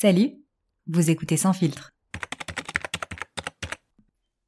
Salut, vous écoutez Sans Filtre.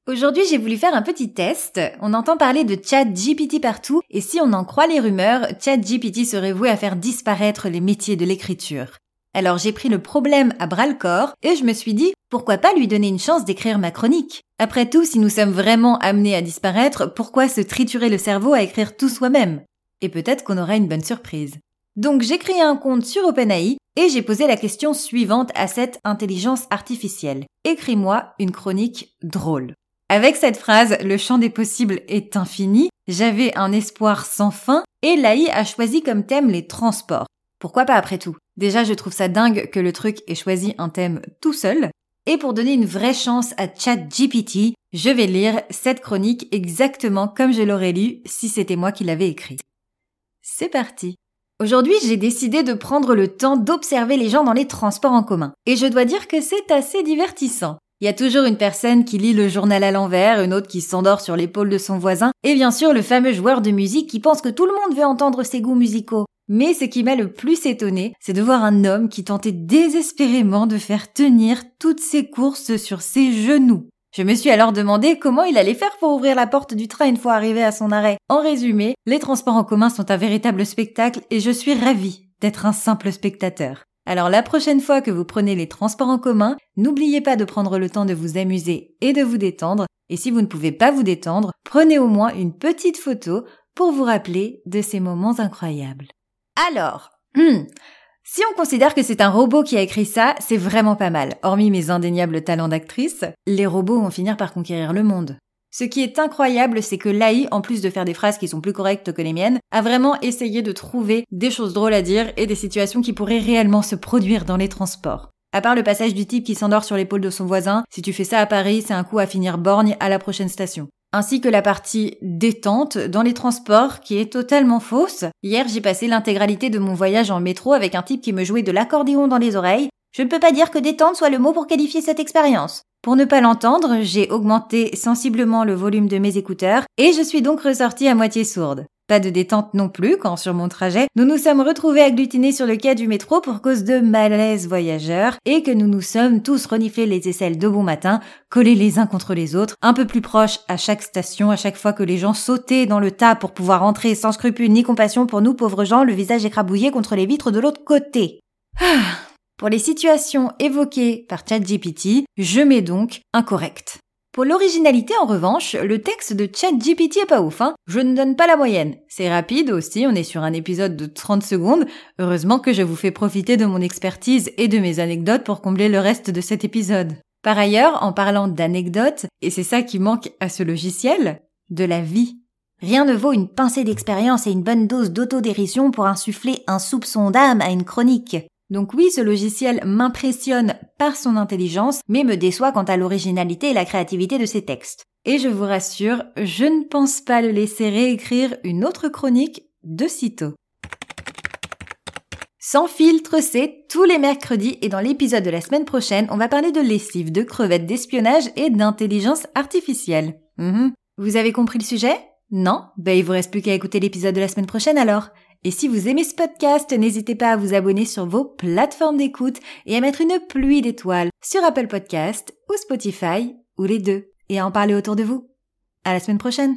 Aujourd'hui, j'ai voulu faire un petit test. On entend parler de chat GPT partout, et si on en croit les rumeurs, chat GPT serait voué à faire disparaître les métiers de l'écriture. Alors j'ai pris le problème à bras le corps et je me suis dit pourquoi pas lui donner une chance d'écrire ma chronique? Après tout, si nous sommes vraiment amenés à disparaître, pourquoi se triturer le cerveau à écrire tout soi-même? Et peut-être qu'on aura une bonne surprise. Donc j'ai créé un compte sur OpenAI et j'ai posé la question suivante à cette intelligence artificielle. Écris-moi une chronique drôle. Avec cette phrase, le champ des possibles est infini, j'avais un espoir sans fin et l'AI a choisi comme thème les transports. Pourquoi pas après tout? Déjà, je trouve ça dingue que le truc ait choisi un thème tout seul. Et pour donner une vraie chance à ChatGPT, je vais lire cette chronique exactement comme je l'aurais lu si c'était moi qui l'avais écrite. C'est parti. Aujourd'hui, j'ai décidé de prendre le temps d'observer les gens dans les transports en commun. Et je dois dire que c'est assez divertissant. Il y a toujours une personne qui lit le journal à l'envers, une autre qui s'endort sur l'épaule de son voisin, et bien sûr le fameux joueur de musique qui pense que tout le monde veut entendre ses goûts musicaux. Mais ce qui m'a le plus étonné, c'est de voir un homme qui tentait désespérément de faire tenir toutes ses courses sur ses genoux. Je me suis alors demandé comment il allait faire pour ouvrir la porte du train une fois arrivé à son arrêt. En résumé, les transports en commun sont un véritable spectacle et je suis ravie d'être un simple spectateur. Alors la prochaine fois que vous prenez les transports en commun, n'oubliez pas de prendre le temps de vous amuser et de vous détendre. Et si vous ne pouvez pas vous détendre, prenez au moins une petite photo pour vous rappeler de ces moments incroyables. Alors, hmm, si on considère que c'est un robot qui a écrit ça, c'est vraiment pas mal. Hormis mes indéniables talents d'actrice, les robots vont finir par conquérir le monde. Ce qui est incroyable, c'est que l'AI, en plus de faire des phrases qui sont plus correctes que les miennes, a vraiment essayé de trouver des choses drôles à dire et des situations qui pourraient réellement se produire dans les transports. À part le passage du type qui s'endort sur l'épaule de son voisin, si tu fais ça à Paris, c'est un coup à finir borgne à la prochaine station ainsi que la partie détente dans les transports qui est totalement fausse. Hier, j'ai passé l'intégralité de mon voyage en métro avec un type qui me jouait de l'accordéon dans les oreilles. Je ne peux pas dire que détente soit le mot pour qualifier cette expérience. Pour ne pas l'entendre, j'ai augmenté sensiblement le volume de mes écouteurs et je suis donc ressortie à moitié sourde. Pas de détente non plus quand sur mon trajet, nous nous sommes retrouvés agglutinés sur le quai du métro pour cause de malaise voyageurs et que nous nous sommes tous reniflés les aisselles de bon matin, collés les uns contre les autres, un peu plus proches à chaque station à chaque fois que les gens sautaient dans le tas pour pouvoir entrer sans scrupule ni compassion pour nous pauvres gens, le visage écrabouillé contre les vitres de l'autre côté. Ah. Pour les situations évoquées par ChatGPT, je mets donc incorrect. Pour l'originalité, en revanche, le texte de ChatGPT est pas ouf, hein. Je ne donne pas la moyenne. C'est rapide aussi, on est sur un épisode de 30 secondes. Heureusement que je vous fais profiter de mon expertise et de mes anecdotes pour combler le reste de cet épisode. Par ailleurs, en parlant d'anecdotes, et c'est ça qui manque à ce logiciel, de la vie. Rien ne vaut une pincée d'expérience et une bonne dose d'autodérision pour insuffler un soupçon d'âme à une chronique. Donc oui, ce logiciel m'impressionne par son intelligence, mais me déçoit quant à l'originalité et la créativité de ses textes. Et je vous rassure, je ne pense pas le laisser réécrire une autre chronique de sitôt. Sans filtre, c'est tous les mercredis et dans l'épisode de la semaine prochaine, on va parler de lessive, de crevettes, d'espionnage et d'intelligence artificielle. Mhm. Vous avez compris le sujet? Non? Ben il vous reste plus qu'à écouter l'épisode de la semaine prochaine alors. Et si vous aimez ce podcast, n'hésitez pas à vous abonner sur vos plateformes d'écoute et à mettre une pluie d'étoiles sur Apple Podcast ou Spotify ou les deux et à en parler autour de vous. À la semaine prochaine!